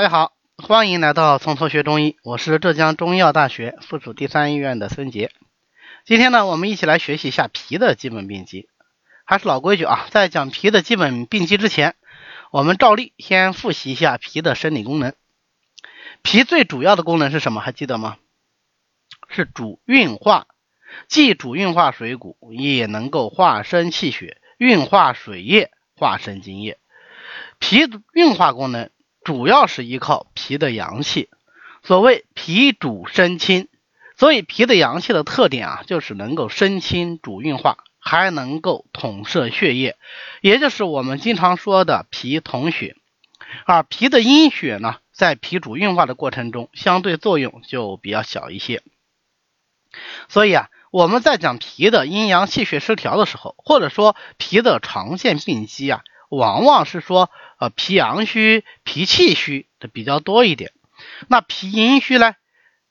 大家好，欢迎来到从头学中医，我是浙江中医药大学附属第三医院的孙杰。今天呢，我们一起来学习一下脾的基本病机。还是老规矩啊，在讲脾的基本病机之前，我们照例先复习一下脾的生理功能。脾最主要的功能是什么？还记得吗？是主运化，既主运化水谷，也能够化生气血，运化水液，化生津液。脾运化功能。主要是依靠脾的阳气，所谓脾主生清，所以脾的阳气的特点啊，就是能够生清主运化，还能够统摄血液，也就是我们经常说的脾统血。而脾的阴血呢，在脾主运化的过程中，相对作用就比较小一些。所以啊，我们在讲脾的阴阳气血失调的时候，或者说脾的常见病机啊。往往是说，呃，脾阳虚、脾气虚的比较多一点。那脾阴虚呢，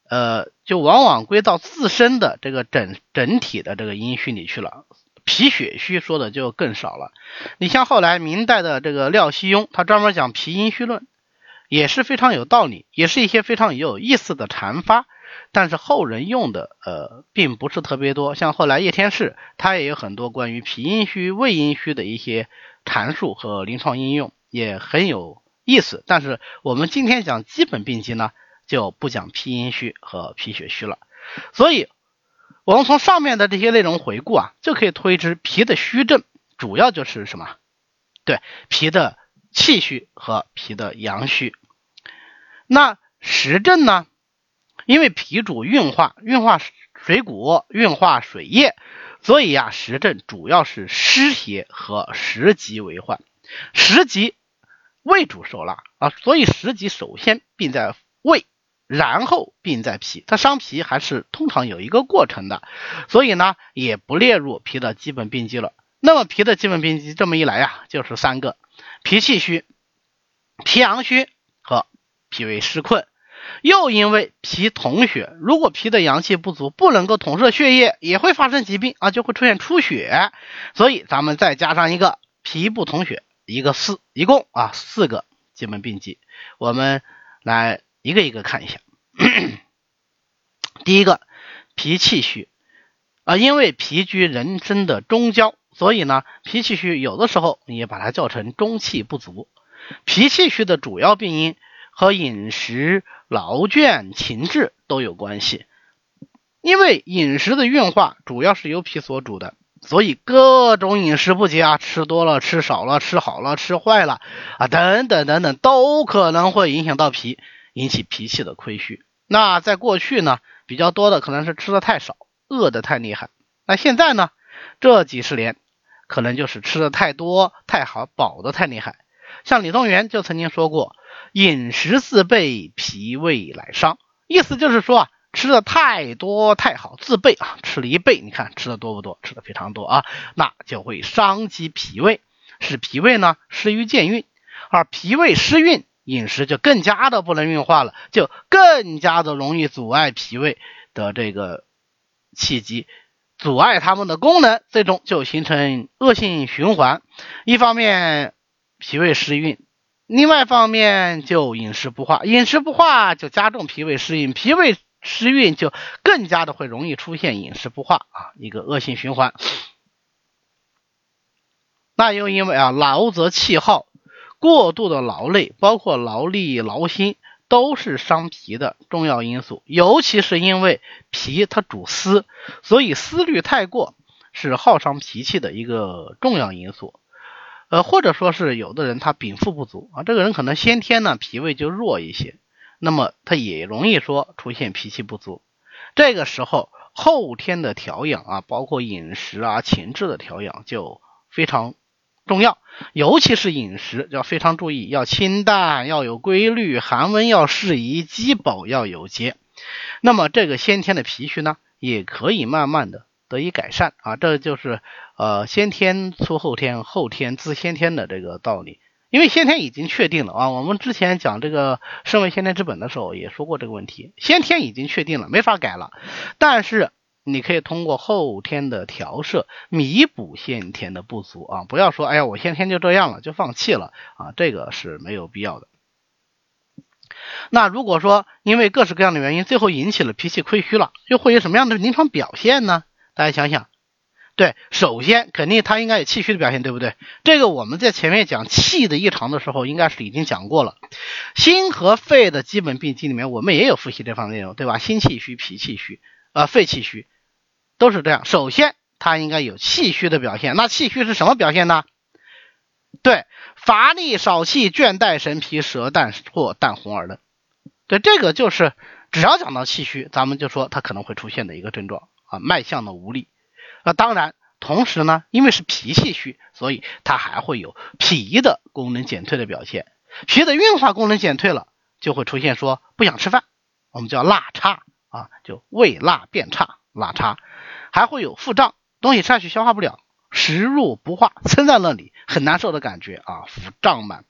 呃，就往往归到自身的这个整整体的这个阴虚里去了。脾血虚说的就更少了。你像后来明代的这个廖希雍，他专门讲脾阴虚论，也是非常有道理，也是一些非常有意思的阐发。但是后人用的，呃，并不是特别多。像后来叶天士，他也有很多关于脾阴虚、胃阴虚的一些。阐述和临床应用也很有意思，但是我们今天讲基本病机呢，就不讲脾阴虚和脾血虚了。所以，我们从上面的这些内容回顾啊，就可以推知脾的虚症主要就是什么？对，脾的气虚和脾的阳虚。那实症呢？因为脾主运化，运化水谷，运化水液。所以呀，实证主要是湿邪和食积为患。食积胃主受辣啊，所以食积首先病在胃，然后病在脾。它伤脾还是通常有一个过程的，所以呢，也不列入脾的基本病机了。那么脾的基本病机这么一来呀，就是三个：脾气虚、脾阳虚和脾胃湿困。又因为脾统血，如果脾的阳气不足，不能够统摄血液，也会发生疾病啊，就会出现出血。所以咱们再加上一个脾不统血，一个四，一共啊四个基本病机。我们来一个一个看一下。第一个，脾气虚啊，因为脾居人身的中焦，所以呢，脾气虚有的时候你也把它叫成中气不足。脾气虚的主要病因。和饮食、劳倦、情志都有关系，因为饮食的运化主要是由脾所主的，所以各种饮食不节啊，吃多了、吃少了、吃好了、吃坏了啊，等等等等，都可能会影响到脾，引起脾气的亏虚。那在过去呢，比较多的可能是吃的太少，饿的太厉害。那现在呢，这几十年可能就是吃的太多、太好，饱的太厉害。像李东垣就曾经说过。饮食自备，脾胃来伤。意思就是说啊，吃的太多太好，自备啊，吃了一倍，你看吃的多不多？吃的非常多啊，那就会伤及脾胃，使脾胃呢失于健运，而脾胃失运，饮食就更加的不能运化了，就更加的容易阻碍脾胃的这个气机，阻碍它们的功能，最终就形成恶性循环。一方面脾胃失运。另外一方面，就饮食不化，饮食不化就加重脾胃湿运，脾胃湿运就更加的会容易出现饮食不化啊，一个恶性循环。那又因为啊，劳则气耗，过度的劳累，包括劳力、劳心，都是伤脾的重要因素。尤其是因为脾它主思，所以思虑太过是耗伤脾气的一个重要因素。呃，或者说是有的人他禀赋不足啊，这个人可能先天呢脾胃就弱一些，那么他也容易说出现脾气不足。这个时候后天的调养啊，包括饮食啊、情志的调养就非常重要，尤其是饮食要非常注意，要清淡，要有规律，寒温要适宜，饥饱要有节。那么这个先天的脾虚呢，也可以慢慢的。得以改善啊，这就是呃先天出后天，后天自先天的这个道理。因为先天已经确定了啊，我们之前讲这个身为先天之本的时候也说过这个问题，先天已经确定了，没法改了。但是你可以通过后天的调摄弥补先天的不足啊，不要说哎呀我先天就这样了就放弃了啊，这个是没有必要的。那如果说因为各式各样的原因，最后引起了脾气亏虚了，又会有什么样的临床表现呢？大家想想，对，首先肯定他应该有气虚的表现，对不对？这个我们在前面讲气的异常的时候，应该是已经讲过了。心和肺的基本病机里面，我们也有复习这方面内容，对吧？心气虚、脾气虚，呃，肺气虚，都是这样。首先，他应该有气虚的表现。那气虚是什么表现呢？对，乏力、少气、倦怠、神疲、舌淡或淡红而冷。对，这个就是只要讲到气虚，咱们就说它可能会出现的一个症状啊，脉象的无力。那当然，同时呢，因为是脾气虚，所以它还会有脾的功能减退的表现。脾的运化功能减退了，就会出现说不想吃饭，我们叫辣差啊，就胃辣变差，辣差，还会有腹胀，东西吃下去消化不了。食入不化，撑在那里很难受的感觉啊，腹胀满，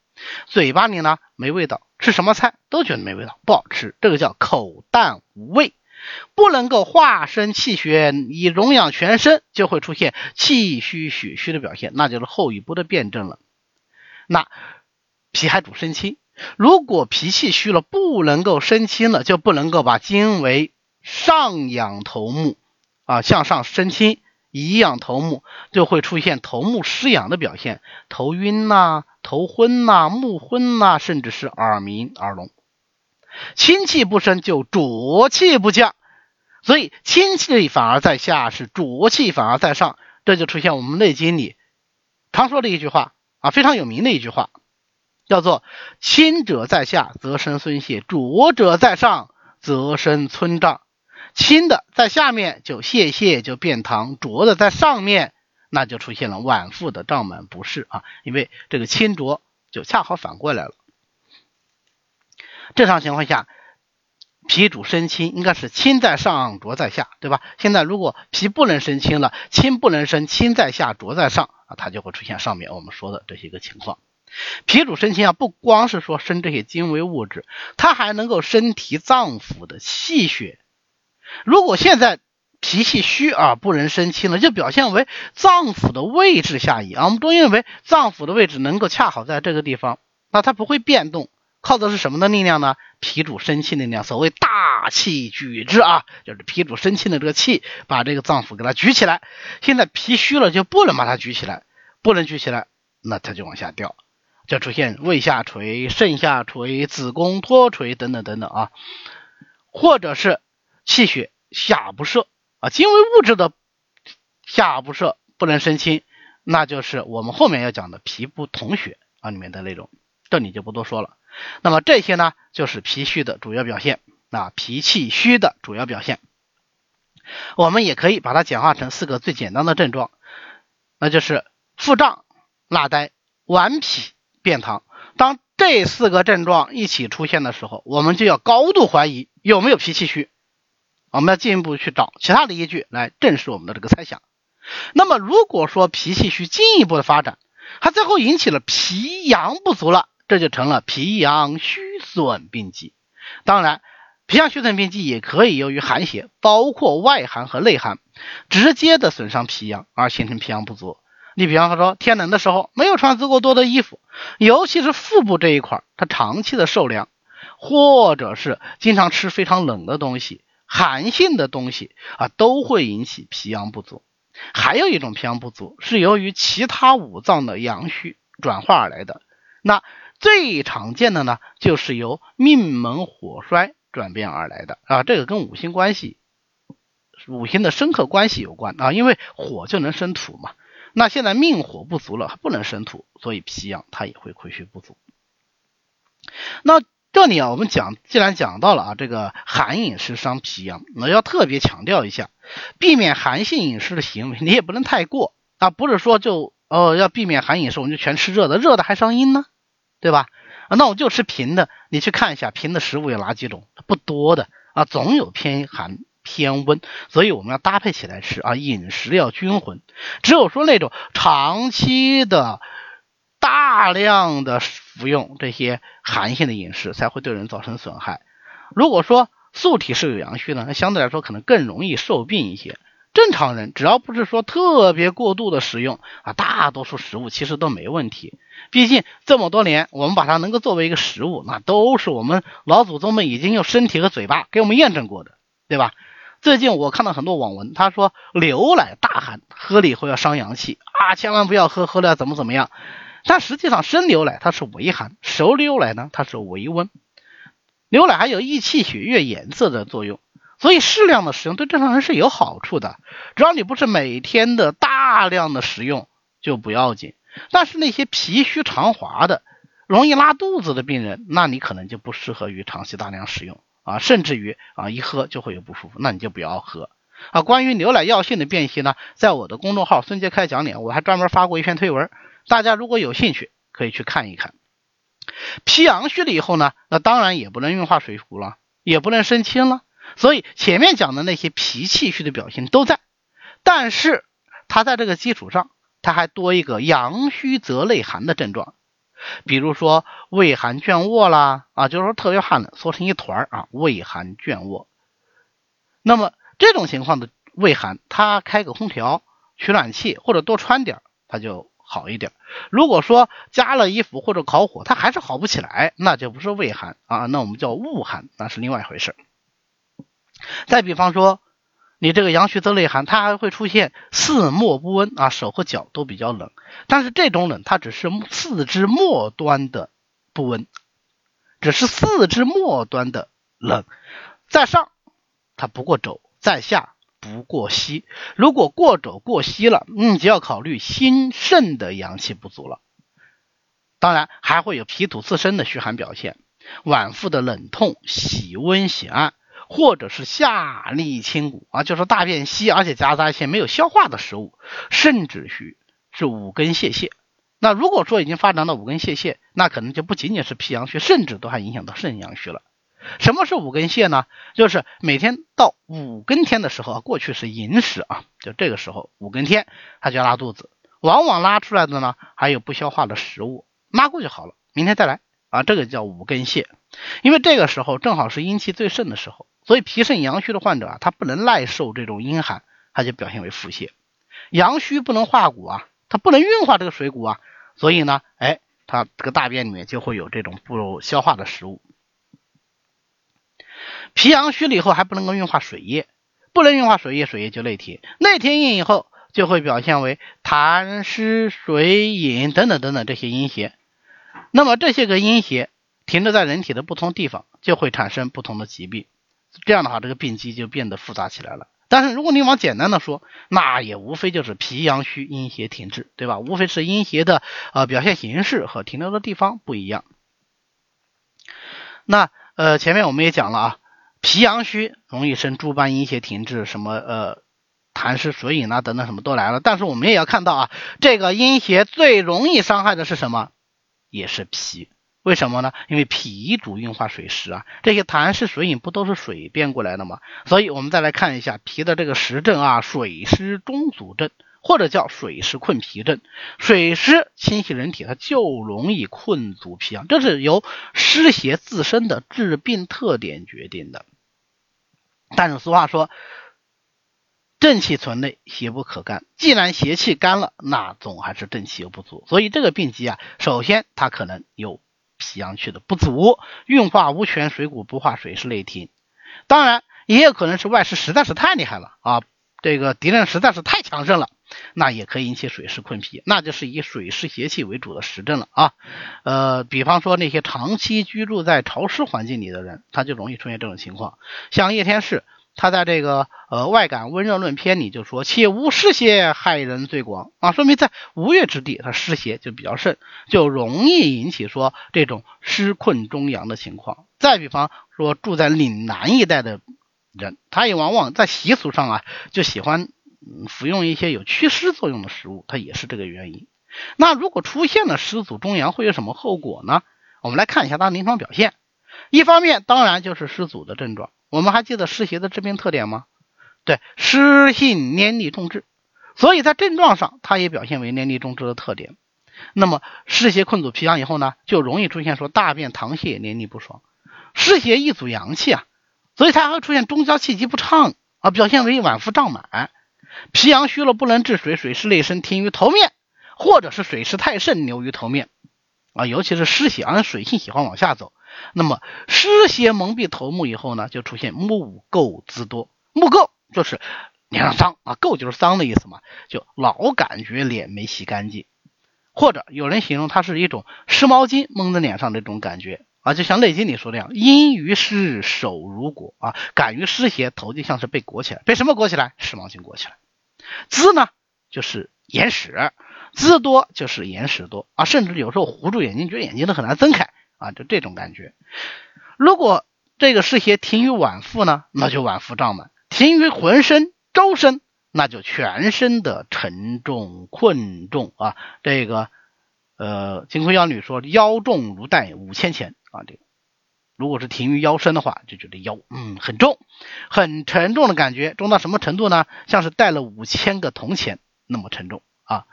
嘴巴里呢没味道，吃什么菜都觉得没味道，不好吃，这个叫口淡无味，不能够化生气血以荣养全身，就会出现气虚血虚的表现，那就是后一步的辩证了。那脾还主生清，如果脾气虚了，不能够生清了，就不能够把精为上养头目啊，向上生清。以养头目就会出现头目失养的表现，头晕呐、头昏呐、目昏呐，甚至是耳鸣、耳聋。清气不升就浊气不降，所以清气反而在下，是浊气反而在上，这就出现我们《内经》里常说的一句话啊，非常有名的一句话，叫做“清者在下则生孙泄，浊者在上则生村胀”。清的在下面就泄泻就便溏，浊的在上面那就出现了脘腹的胀满不适啊，因为这个清浊就恰好反过来了。正常情况下，脾主生清，应该是清在上，浊在下，对吧？现在如果脾不能生清了，清不能生，清在下，浊在上啊，它就会出现上面我们说的这些个情况。脾主生清啊，不光是说生这些精微物质，它还能够身体脏腑的气血。如果现在脾气虚而不能生清了，就表现为脏腑的位置下移啊。我们中医认为脏腑的位置能够恰好在这个地方，那它不会变动，靠的是什么的力量呢？脾主生气的力量。所谓大气举之啊，就是脾主生气的这个气，把这个脏腑给它举起来。现在脾虚了，就不能把它举起来，不能举起来，那它就往下掉，就出现胃下垂、肾下垂、子宫脱垂等等等等啊，或者是。气血下不摄啊，精微物质的下不摄不能生清，那就是我们后面要讲的脾不统血啊里面的内容，这里就不多说了。那么这些呢，就是脾虚的主要表现啊，脾气虚的主要表现。我们也可以把它简化成四个最简单的症状，那就是腹胀、纳呆、顽脾、便溏。当这四个症状一起出现的时候，我们就要高度怀疑有没有脾气虚。我们要进一步去找其他的依据来证实我们的这个猜想。那么，如果说脾气虚进一步的发展，它最后引起了脾阳不足了，这就成了脾阳虚损病机。当然，脾阳虚损病机也可以由于寒邪，包括外寒和内寒，直接的损伤脾阳而形成脾阳不足。你比方说，天冷的时候没有穿足够多的衣服，尤其是腹部这一块，它长期的受凉，或者是经常吃非常冷的东西。寒性的东西啊，都会引起脾阳不足。还有一种脾阳不足是由于其他五脏的阳虚转化而来的。那最常见的呢，就是由命门火衰转变而来的啊。这个跟五行关系、五行的生克关系有关啊。因为火就能生土嘛。那现在命火不足了，不能生土，所以脾阳它也会亏虚不足。那。这里啊，我们讲，既然讲到了啊，这个寒饮食伤脾阳，那要特别强调一下，避免寒性饮食的行为，你也不能太过啊，不是说就哦要避免寒饮食，我们就全吃热的，热的还伤阴呢，对吧？啊，那我就吃平的，你去看一下平的食物有哪几种？不多的啊，总有偏寒偏温，所以我们要搭配起来吃啊，饮食要均衡。只有说那种长期的。大量的服用这些寒性的饮食才会对人造成损害。如果说素体是有阳虚的，那相对来说可能更容易受病一些。正常人只要不是说特别过度的食用啊，大多数食物其实都没问题。毕竟这么多年，我们把它能够作为一个食物，那都是我们老祖宗们已经用身体和嘴巴给我们验证过的，对吧？最近我看到很多网文，他说牛奶大寒，喝了以后要伤阳气啊，千万不要喝，喝了怎么怎么样。但实际上生牛奶它是微寒，熟牛奶呢它是微温。牛奶还有益气血液颜色的作用，所以适量的使用对正常人是有好处的。只要你不是每天的大量的食用就不要紧。但是那些脾虚肠滑的、容易拉肚子的病人，那你可能就不适合于长期大量使用啊，甚至于啊一喝就会有不舒服，那你就不要喝啊。关于牛奶药性的辨析呢，在我的公众号“孙杰开讲点”，我还专门发过一篇推文，大家如果有兴趣可以去看一看。脾阳虚了以后呢，那当然也不能运化水谷了，也不能生清了，所以前面讲的那些脾气虚的表现都在，但是它在这个基础上。它还多一个阳虚则内寒的症状，比如说畏寒倦卧啦，啊，就是说特别寒冷，缩成一团啊，畏寒倦卧。那么这种情况的畏寒，它开个空调、取暖气或者多穿点，它就好一点。如果说加了衣服或者烤火，它还是好不起来，那就不是畏寒啊，那我们叫恶寒，那是另外一回事。再比方说。你这个阳虚则内寒，它还会出现四末不温啊，手和脚都比较冷。但是这种冷，它只是四肢末端的不温，只是四肢末端的冷，在上它不过肘，在下不过膝。如果过肘过膝了，嗯就要考虑心肾的阳气不足了。当然还会有脾土自身的虚寒表现，脘腹的冷痛，喜温喜暗。或者是下利清谷啊，就是大便稀，而且夹杂一些没有消化的食物，甚至于是五根泄泻。那如果说已经发展到五根泄泻，那可能就不仅仅是脾阳虚，甚至都还影响到肾阳虚了。什么是五根泻呢？就是每天到五更天的时候啊，过去是寅时啊，就这个时候五更天他就要拉肚子，往往拉出来的呢还有不消化的食物，拉过就好了，明天再来啊，这个叫五根泻，因为这个时候正好是阴气最盛的时候。所以脾肾阳虚的患者啊，他不能耐受这种阴寒，他就表现为腹泻。阳虚不能化谷啊，他不能运化这个水谷啊，所以呢，哎，他这个大便里面就会有这种不消化的食物。脾阳虚了以后还不能够运化水液，不能运化水液，水液就内停，内停硬以后就会表现为痰湿水饮等等等等这些阴邪。那么这些个阴邪停留在人体的不同地方，就会产生不同的疾病。这样的话，这个病机就变得复杂起来了。但是如果你往简单的说，那也无非就是脾阳虚，阴邪停滞，对吧？无非是阴邪的呃表现形式和停留的地方不一样。那呃前面我们也讲了啊，脾阳虚容易生诸般阴邪停滞，什么呃痰湿水饮啊等等什么都来了。但是我们也要看到啊，这个阴邪最容易伤害的是什么？也是脾。为什么呢？因为脾主运化水湿啊，这些痰湿水饮不都是水变过来的吗？所以我们再来看一下脾的这个实症啊，水湿中阻症，或者叫水湿困脾症。水湿侵袭人体，它就容易困阻脾阳，这是由湿邪自身的致病特点决定的。但是俗话说，正气存内，邪不可干。既然邪气干了，那总还是正气又不足。所以这个病机啊，首先它可能有。脾阳去的不足，运化无权，水谷不化，水湿内停。当然，也有可能是外湿实在是太厉害了啊，这个敌人实在是太强盛了，那也可以引起水湿困脾，那就是以水湿邪气为主的实症了啊。呃，比方说那些长期居住在潮湿环境里的人，他就容易出现这种情况，像叶天士。他在这个呃外感温热论篇里就说，且无湿邪害人最广啊，说明在吴越之地，它湿邪就比较盛，就容易引起说这种湿困中阳的情况。再比方说住在岭南一带的人，他也往往在习俗上啊就喜欢服用一些有祛湿作用的食物，它也是这个原因。那如果出现了湿阻中阳，会有什么后果呢？我们来看一下它临床表现。一方面当然就是湿阻的症状。我们还记得湿邪的致病特点吗？对，湿性黏腻重滞，所以在症状上它也表现为黏腻重滞的特点。那么湿邪困阻脾阳以后呢，就容易出现说大便溏泻、黏腻不爽。湿邪易阻阳气啊，所以它还会出现中焦气机不畅啊，表现为脘腹胀满。脾阳虚了不能治水，水湿内生停于头面，或者是水湿太盛流于头面，啊，尤其是湿邪啊，水性喜欢往下走。那么湿邪蒙蔽头目以后呢，就出现目垢滋多。目垢就是脸上脏啊，垢就是脏的意思嘛，就老感觉脸没洗干净，或者有人形容它是一种湿毛巾蒙在脸上的这种感觉啊，就像《内经》里说的样，阴于湿，手如裹啊，感于湿邪，头就像是被裹起来，被什么裹起来？湿毛巾裹起来。滋呢，就是眼屎，滋多就是眼屎多啊，甚至有时候糊住眼睛，觉得眼睛都很难睁开啊，就这种感觉。如果这个湿邪停于脘腹呢，那就脘腹胀满；停于浑身、周身，那就全身的沉重、困重啊。这个呃，《金匮要女》说腰重如带五千钱啊，这个如果是停于腰身的话，就觉得腰嗯很重，很沉重的感觉，重到什么程度呢？像是带了五千个铜钱那么沉重啊！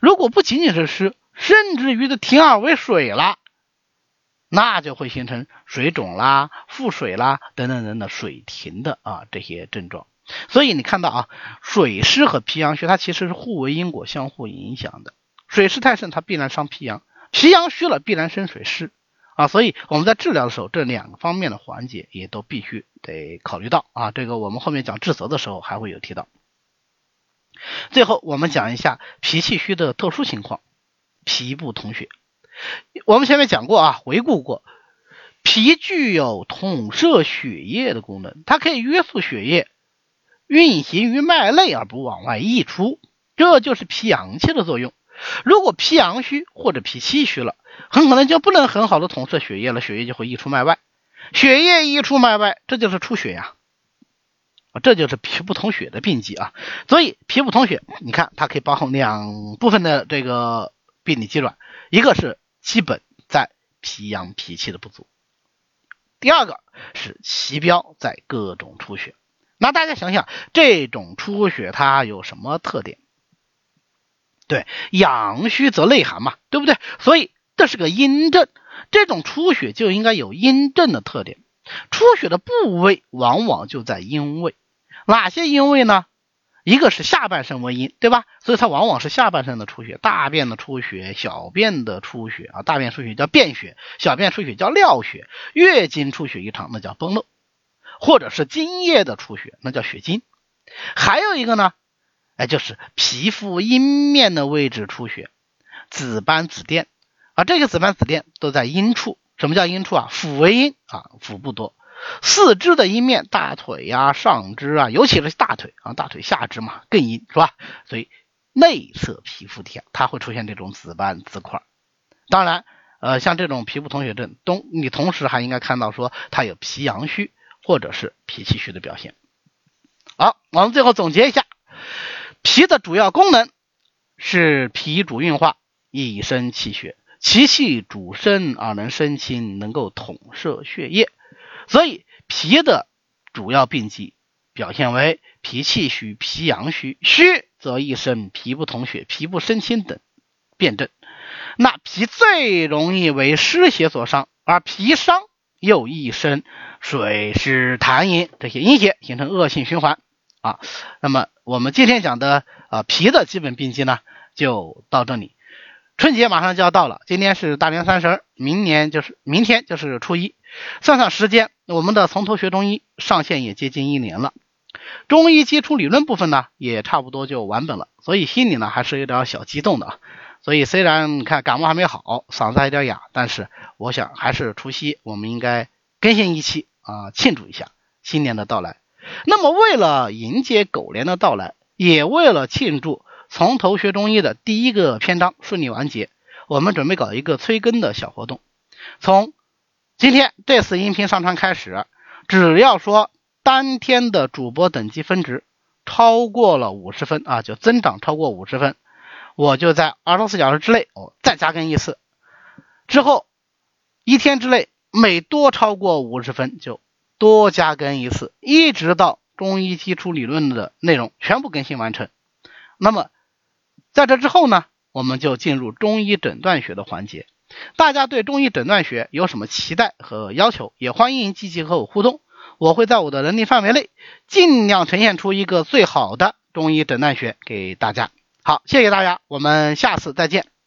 如果不仅仅是湿，甚至于的停而为水了，那就会形成水肿啦、腹水啦等等等等水停的啊这些症状。所以你看到啊，水湿和脾阳虚它其实是互为因果、相互影响的。水湿太盛，它必然伤脾阳；脾阳虚了，必然生水湿。啊，所以我们在治疗的时候，这两个方面的环节也都必须得考虑到啊。这个我们后面讲治则的时候还会有提到。最后我们讲一下脾气虚的特殊情况，脾不统血。我们前面讲过啊，回顾过，脾具有统摄血液的功能，它可以约束血液运行于脉内而不往外溢出，这就是脾阳气的作用。如果脾阳虚或者脾气虚了，很可能就不能很好的统摄血液了，血液就会溢出脉外，血液溢出脉外，这就是出血呀，啊，这就是脾不统血的病机啊。所以脾不统血，你看它可以包含两部分的这个病理机转，一个是基本在脾阳脾气的不足，第二个是其标在各种出血。那大家想想，这种出血它有什么特点？对，阳虚则内寒嘛，对不对？所以。这是个阴症，这种出血就应该有阴症的特点。出血的部位往往就在阴位，哪些阴位呢？一个是下半身为阴，对吧？所以它往往是下半身的出血，大便的出血、小便的出血啊，大便出血叫便血，小便出血叫尿血，月经出血异常那叫崩漏，或者是精液的出血那叫血精。还有一个呢，哎，就是皮肤阴面的位置出血，紫斑紫癜。啊，这个紫斑紫癜都在阴处。什么叫阴处啊？腹为阴啊，腹部多。四肢的一面，大腿呀、上肢啊，尤其是大腿啊，大腿下肢嘛更阴，是吧？所以内侧皮肤体它会出现这种紫斑紫块。当然，呃，像这种皮肤同血症，东你同时还应该看到说它有脾阳虚或者是脾气虚的表现。好，我们最后总结一下，脾的主要功能是脾主运化，以生气血。其气主身而能生清，能够统摄血液，所以脾的主要病机表现为脾气虚、脾阳虚，虚则易生脾不统血、脾不生清等辩证。那脾最容易为湿邪所伤，而脾伤又易生水湿痰饮这些阴邪，形成恶性循环啊。那么我们今天讲的啊脾的基本病机呢，就到这里。春节马上就要到了，今天是大年三十，明年就是明天就是初一。算算时间，我们的从头学中医上线也接近一年了，中医基础理论部分呢也差不多就完本了，所以心里呢还是有点小激动的。所以虽然你看感冒还没好，嗓子还有点哑，但是我想还是除夕我们应该更新一期啊，庆祝一下新年的到来。那么为了迎接狗年的到来，也为了庆祝。从头学中医的第一个篇章顺利完结，我们准备搞一个催更的小活动。从今天这次音频上传开始，只要说当天的主播等级分值超过了五十分啊，就增长超过五十分，我就在二十四小时之内我再加更一次。之后一天之内每多超过五十分就多加更一次，一直到中医基础理论的内容全部更新完成。那么。在这之后呢，我们就进入中医诊断学的环节。大家对中医诊断学有什么期待和要求，也欢迎积极和我互动。我会在我的能力范围内，尽量呈现出一个最好的中医诊断学给大家。好，谢谢大家，我们下次再见。